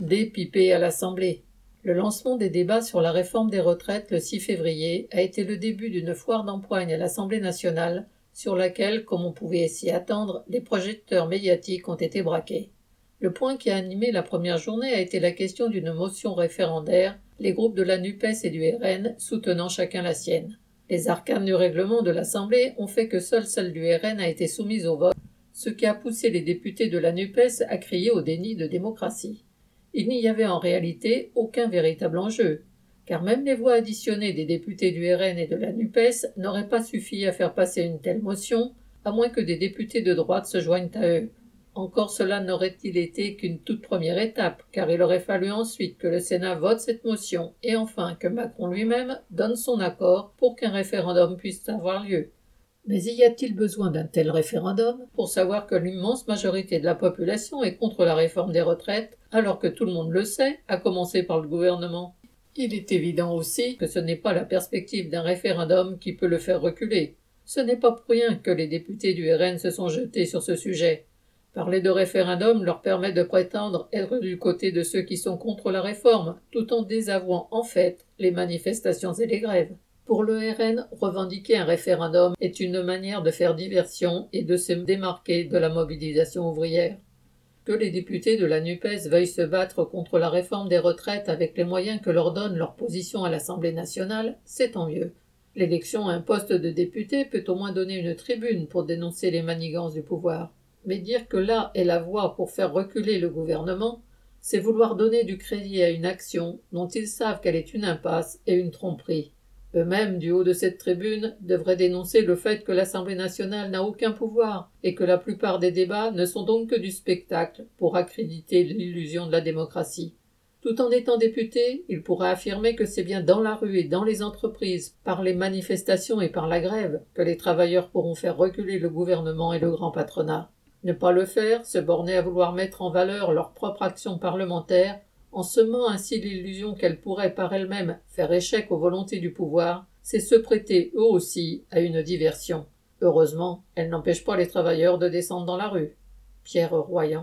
Dépipé à l'Assemblée. Le lancement des débats sur la réforme des retraites le 6 février a été le début d'une foire d'empoigne à l'Assemblée nationale sur laquelle, comme on pouvait s'y attendre, les projecteurs médiatiques ont été braqués. Le point qui a animé la première journée a été la question d'une motion référendaire, les groupes de la NUPES et du RN soutenant chacun la sienne. Les arcanes du règlement de l'Assemblée ont fait que seule celle du RN a été soumise au vote, ce qui a poussé les députés de la NUPES à crier au déni de démocratie. Il n'y avait en réalité aucun véritable enjeu, car même les voix additionnées des députés du RN et de la NUPES n'auraient pas suffi à faire passer une telle motion, à moins que des députés de droite se joignent à eux. Encore cela n'aurait-il été qu'une toute première étape, car il aurait fallu ensuite que le Sénat vote cette motion, et enfin que Macron lui-même donne son accord pour qu'un référendum puisse avoir lieu. Mais y a-t-il besoin d'un tel référendum pour savoir que l'immense majorité de la population est contre la réforme des retraites, alors que tout le monde le sait, à commencer par le gouvernement? Il est évident aussi que ce n'est pas la perspective d'un référendum qui peut le faire reculer. Ce n'est pas pour rien que les députés du RN se sont jetés sur ce sujet. Parler de référendum leur permet de prétendre être du côté de ceux qui sont contre la réforme, tout en désavouant en fait les manifestations et les grèves. Pour le RN, revendiquer un référendum est une manière de faire diversion et de se démarquer de la mobilisation ouvrière. Que les députés de la NUPES veuillent se battre contre la réforme des retraites avec les moyens que leur donne leur position à l'Assemblée nationale, c'est tant mieux. L'élection à un poste de député peut au moins donner une tribune pour dénoncer les manigances du pouvoir. Mais dire que là est la voie pour faire reculer le gouvernement, c'est vouloir donner du crédit à une action dont ils savent qu'elle est une impasse et une tromperie. Eux-mêmes, du haut de cette tribune, devraient dénoncer le fait que l'Assemblée nationale n'a aucun pouvoir et que la plupart des débats ne sont donc que du spectacle pour accréditer l'illusion de la démocratie. Tout en étant député, il pourra affirmer que c'est bien dans la rue et dans les entreprises, par les manifestations et par la grève, que les travailleurs pourront faire reculer le gouvernement et le grand patronat. Ne pas le faire, se borner à vouloir mettre en valeur leur propre action parlementaire, en semant ainsi l'illusion qu'elle pourrait par elle-même faire échec aux volontés du pouvoir, c'est se prêter eux aussi à une diversion. Heureusement, elle n'empêche pas les travailleurs de descendre dans la rue. Pierre Royan.